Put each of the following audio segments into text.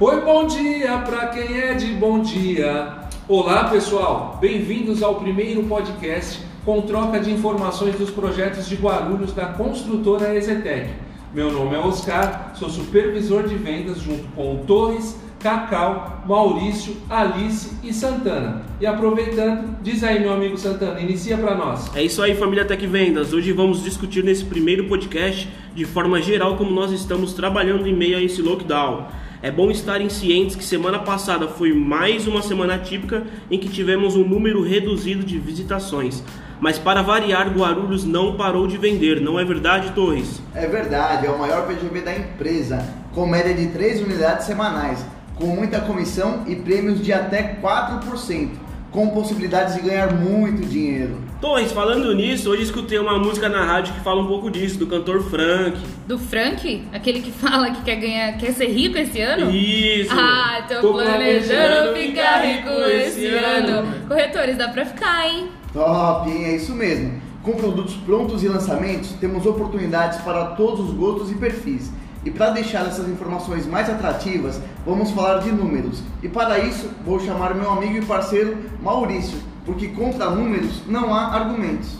Oi, bom dia para quem é de bom dia. Olá, pessoal. Bem-vindos ao primeiro podcast com troca de informações dos projetos de Guarulhos da construtora Exetec. Meu nome é Oscar, sou supervisor de vendas junto com o Torres, Cacau, Maurício, Alice e Santana. E aproveitando, diz aí meu amigo Santana, inicia para nós. É isso aí, família Tec Vendas. Hoje vamos discutir nesse primeiro podcast de forma geral como nós estamos trabalhando em meio a esse lockdown. É bom estarem cientes que semana passada foi mais uma semana típica em que tivemos um número reduzido de visitações. Mas para variar, Guarulhos não parou de vender, não é verdade, Torres? É verdade, é o maior PGV da empresa, com média de 3 unidades semanais com muita comissão e prêmios de até 4%, com possibilidades de ganhar muito dinheiro. Torres, falando nisso, hoje escutei uma música na rádio que fala um pouco disso, do cantor Frank. Do Frank? Aquele que fala que quer ganhar, quer ser rico esse ano? Isso! Ah, tô, tô planejando ficar rico esse ano. ano. Corretores, dá pra ficar, hein? Top, hein? É isso mesmo. Com produtos prontos e lançamentos, temos oportunidades para todos os gostos e perfis. E para deixar essas informações mais atrativas, vamos falar de números. E para isso, vou chamar meu amigo e parceiro Maurício, porque contra números não há argumentos.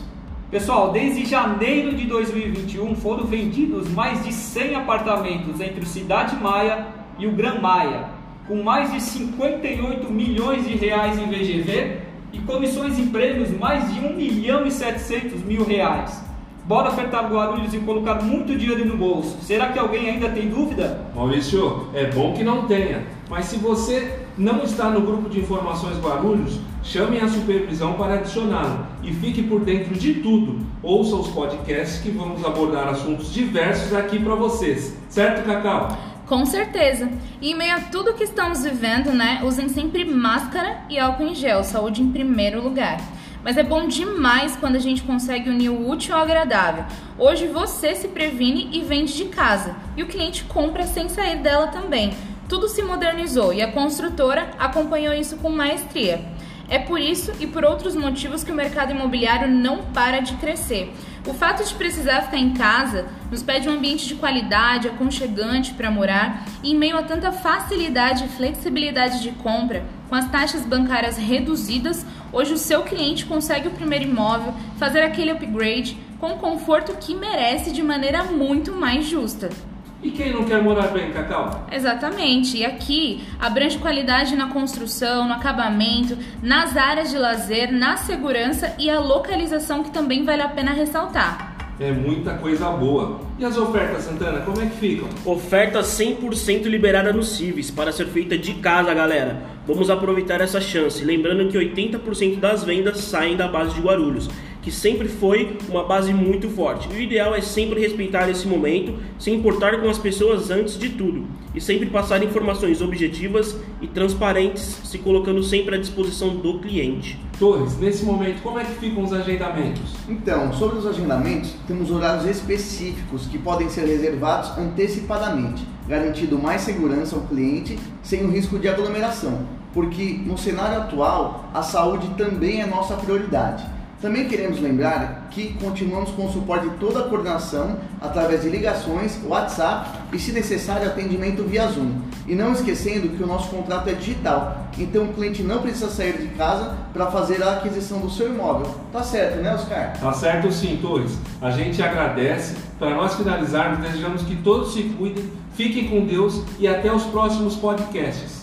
Pessoal, desde janeiro de 2021 foram vendidos mais de 100 apartamentos entre o Cidade Maia e o Gran Maia, com mais de 58 milhões de reais em VGV e comissões em prêmios mais de 1 milhão e 700 mil reais. Bora ofertar Guarulhos e colocar muito dinheiro no bolso. Será que alguém ainda tem dúvida? Maurício, é bom que não tenha. Mas se você não está no grupo de informações Guarulhos, chame a supervisão para adicioná-lo e fique por dentro de tudo. Ouça os podcasts que vamos abordar assuntos diversos aqui para vocês. Certo, Cacau? Com certeza. E em meio a tudo que estamos vivendo, né, usem sempre máscara e álcool em gel. Saúde em primeiro lugar. Mas é bom demais quando a gente consegue unir o útil ao agradável. Hoje você se previne e vende de casa, e o cliente compra sem sair dela também. Tudo se modernizou e a construtora acompanhou isso com maestria. É por isso e por outros motivos que o mercado imobiliário não para de crescer. O fato de precisar ficar em casa nos pede um ambiente de qualidade, aconchegante para morar, e em meio a tanta facilidade e flexibilidade de compra, com as taxas bancárias reduzidas, hoje o seu cliente consegue o primeiro imóvel, fazer aquele upgrade com o conforto que merece de maneira muito mais justa. E quem não quer morar bem, Cacau? Exatamente. E aqui abrange qualidade na construção, no acabamento, nas áreas de lazer, na segurança e a localização que também vale a pena ressaltar. É muita coisa boa. E as ofertas, Santana, como é que ficam? Oferta 100% liberada no Civis para ser feita de casa, galera. Vamos aproveitar essa chance, lembrando que 80% das vendas saem da base de Guarulhos que sempre foi uma base muito forte. o ideal é sempre respeitar esse momento, se importar com as pessoas antes de tudo e sempre passar informações objetivas e transparentes, se colocando sempre à disposição do cliente. Torres, nesse momento, como é que ficam os agendamentos? Então, sobre os agendamentos, temos horários específicos que podem ser reservados antecipadamente, garantindo mais segurança ao cliente sem o risco de aglomeração, porque no cenário atual a saúde também é nossa prioridade. Também queremos lembrar que continuamos com o suporte de toda a coordenação através de ligações, WhatsApp e, se necessário, atendimento via Zoom. E não esquecendo que o nosso contrato é digital, então o cliente não precisa sair de casa para fazer a aquisição do seu imóvel. Tá certo, né, Oscar? Tá certo sim, Torres. A gente agradece. Para nós finalizarmos, desejamos que todos se cuidem, fiquem com Deus e até os próximos podcasts.